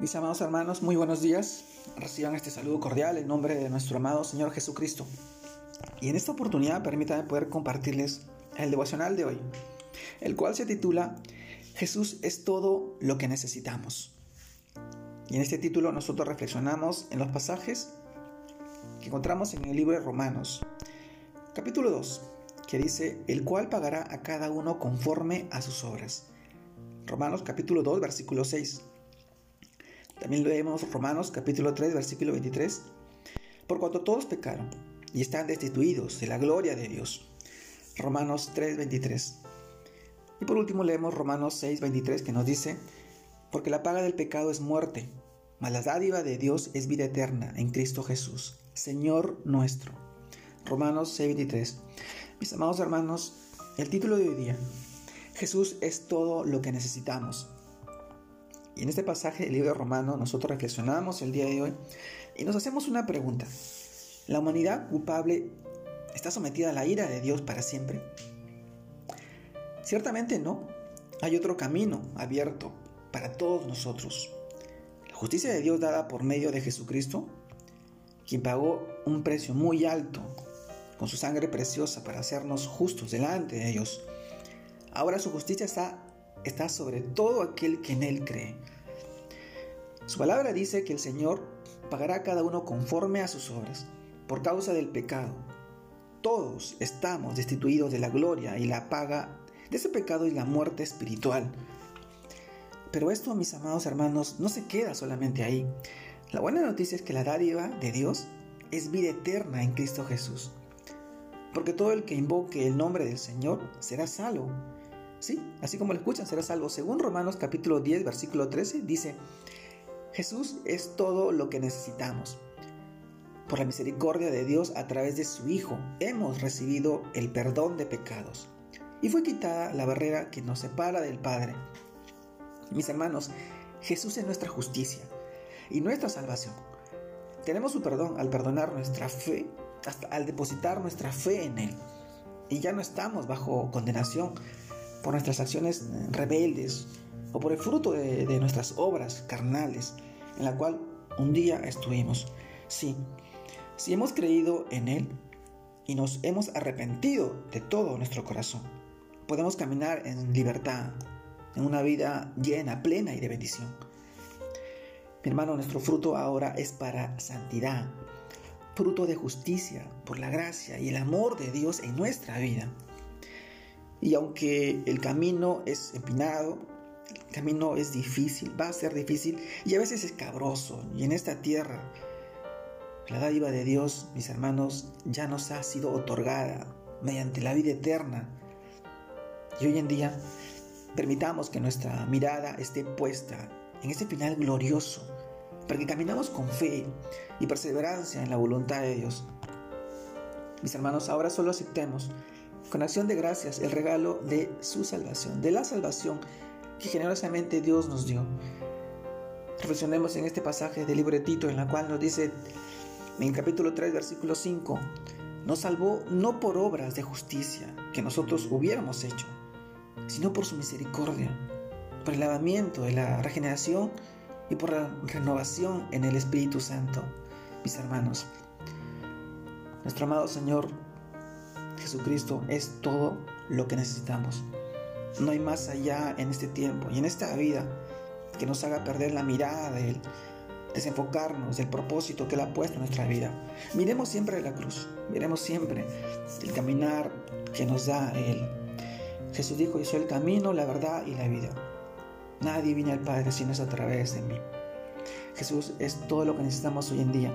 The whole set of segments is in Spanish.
Mis amados hermanos, muy buenos días. Reciban este saludo cordial en nombre de nuestro amado Señor Jesucristo. Y en esta oportunidad permítanme poder compartirles el devocional de hoy, el cual se titula Jesús es todo lo que necesitamos. Y en este título nosotros reflexionamos en los pasajes que encontramos en el libro de Romanos, capítulo 2, que dice, el cual pagará a cada uno conforme a sus obras. Romanos capítulo 2, versículo 6. También leemos Romanos capítulo 3, versículo 23. Por cuanto todos pecaron y están destituidos de la gloria de Dios. Romanos 3, 23. Y por último leemos Romanos 6, 23 que nos dice, porque la paga del pecado es muerte, mas la dádiva de Dios es vida eterna en Cristo Jesús, Señor nuestro. Romanos 6, 23. Mis amados hermanos, el título de hoy día, Jesús es todo lo que necesitamos. Y en este pasaje del libro romano nosotros reflexionamos el día de hoy y nos hacemos una pregunta. ¿La humanidad culpable está sometida a la ira de Dios para siempre? Ciertamente no. Hay otro camino abierto para todos nosotros. La justicia de Dios dada por medio de Jesucristo, quien pagó un precio muy alto con su sangre preciosa para hacernos justos delante de Dios. Ahora su justicia está está sobre todo aquel que en Él cree. Su palabra dice que el Señor pagará a cada uno conforme a sus obras, por causa del pecado. Todos estamos destituidos de la gloria y la paga de ese pecado y la muerte espiritual. Pero esto, mis amados hermanos, no se queda solamente ahí. La buena noticia es que la dádiva de Dios es vida eterna en Cristo Jesús. Porque todo el que invoque el nombre del Señor será salvo. Sí, así como lo escuchan, será salvo. Según Romanos capítulo 10, versículo 13, dice, Jesús es todo lo que necesitamos. Por la misericordia de Dios a través de su Hijo hemos recibido el perdón de pecados. Y fue quitada la barrera que nos separa del Padre. Mis hermanos, Jesús es nuestra justicia y nuestra salvación. Tenemos su perdón al perdonar nuestra fe, hasta al depositar nuestra fe en Él. Y ya no estamos bajo condenación por nuestras acciones rebeldes o por el fruto de, nuestras obras carnales en la cual un día estuvimos. Sí, si hemos creído en Él y nos hemos arrepentido de todo nuestro corazón, podemos caminar en libertad, en una vida llena, plena y de bendición. Mi hermano, nuestro fruto ahora es para santidad, fruto de justicia, por la gracia y el amor de Dios en nuestra vida. Y aunque el camino es empinado, el camino es difícil, va a ser difícil y a veces es cabroso. Y en esta tierra, la dádiva de Dios, mis hermanos, ya nos ha sido otorgada mediante la vida eterna. Y hoy en día, permitamos que nuestra mirada esté puesta en este final glorioso, para que caminamos con fe y perseverancia en la voluntad de Dios. Mis hermanos, ahora solo aceptemos con acción de gracias el regalo de su salvación, de la salvación que generosamente Dios nos dio. Reflexionemos en este pasaje del libro de Tito, en la cual nos dice en capítulo 3, versículo 5, nos salvó no por obras de justicia que nosotros hubiéramos hecho, sino por su misericordia, por el lavamiento de la regeneración y por la renovación en el Espíritu Santo, mis hermanos. Nuestro amado Señor Jesucristo es todo lo que necesitamos. No hay más allá en este tiempo y en esta vida que nos haga perder la mirada de Él, desenfocarnos del propósito que Él ha puesto en nuestra vida. Miremos siempre la cruz, miremos siempre el caminar que nos da Él. Jesús dijo, yo soy el camino, la verdad y la vida. Nadie viene al Padre si no es a través de mí. Jesús es todo lo que necesitamos hoy en día.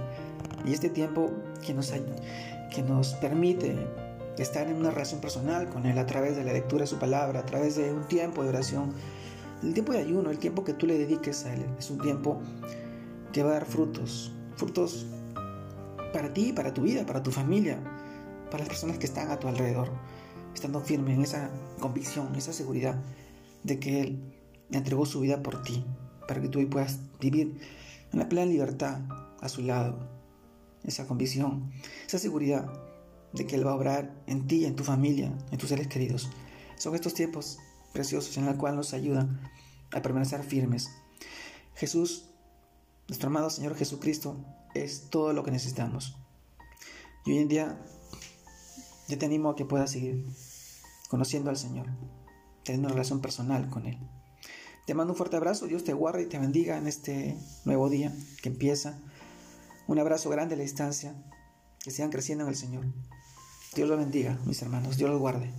Y este tiempo que nos, que nos permite estar en una relación personal con Él a través de la lectura de su palabra, a través de un tiempo de oración. El tiempo de ayuno, el tiempo que tú le dediques a Él, es un tiempo que va a dar frutos, frutos para ti, para tu vida, para tu familia, para las personas que están a tu alrededor, estando firme en esa convicción, esa seguridad de que Él entregó su vida por ti, para que tú puedas vivir en la plena libertad a su lado. Esa convicción, esa seguridad de que Él va a obrar en ti, en tu familia, en tus seres queridos. Son estos tiempos preciosos en los cuales nos ayudan a permanecer firmes. Jesús Nuestro amado Señor Jesucristo es todo lo que necesitamos. Y hoy en día yo te animo a que puedas seguir conociendo al Señor, teniendo una relación personal con Él. Te mando un fuerte abrazo, Dios te guarde y te bendiga en este nuevo día que empieza. Un abrazo grande a la distancia, que sigan creciendo en el Señor. Dios los bendiga, mis hermanos, Dios los guarde.